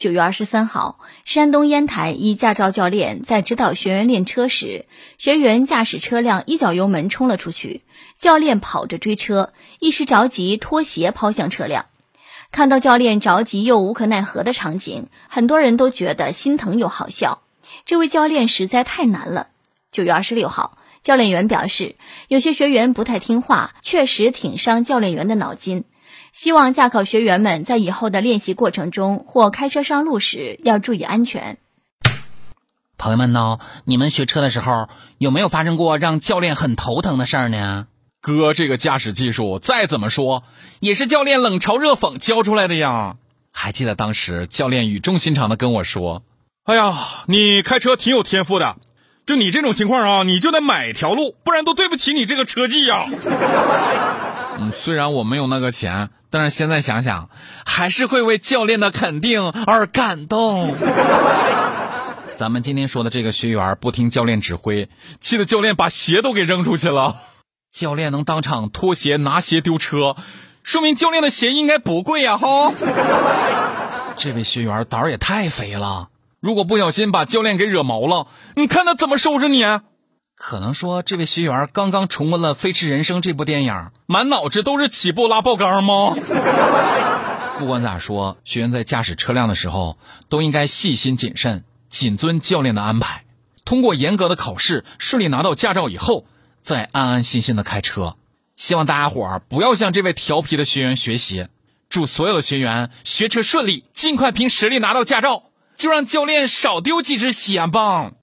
九月二十三号，山东烟台一驾照教练在指导学员练车时，学员驾驶车辆一脚油门冲了出去，教练跑着追车，一时着急脱鞋抛向车辆。看到教练着急又无可奈何的场景，很多人都觉得心疼又好笑。这位教练实在太难了。九月二十六号，教练员表示，有些学员不太听话，确实挺伤教练员的脑筋。希望驾考学员们在以后的练习过程中或开车上路时要注意安全。朋友们呢，你们学车的时候有没有发生过让教练很头疼的事儿呢？哥，这个驾驶技术再怎么说也是教练冷嘲热讽教出来的呀。还记得当时教练语重心长的跟我说：“哎呀，你开车挺有天赋的，就你这种情况啊，你就得买条路，不然都对不起你这个车技呀。”嗯，虽然我没有那个钱。但是现在想想，还是会为教练的肯定而感动。咱们今天说的这个学员不听教练指挥，气得教练把鞋都给扔出去了。教练能当场脱鞋拿鞋丢车，说明教练的鞋应该不贵呀！哈，这位学员胆儿也太肥了，如果不小心把教练给惹毛了，你看他怎么收拾你？可能说，这位学员刚刚重温了《飞驰人生》这部电影，满脑子都是起步拉爆缸吗？不管咋说，学员在驾驶车辆的时候都应该细心谨慎，谨遵教练的安排，通过严格的考试，顺利拿到驾照以后，再安安心心的开车。希望大家伙儿不要向这位调皮的学员学习。祝所有的学员学车顺利，尽快凭实力拿到驾照，就让教练少丢几只血棒。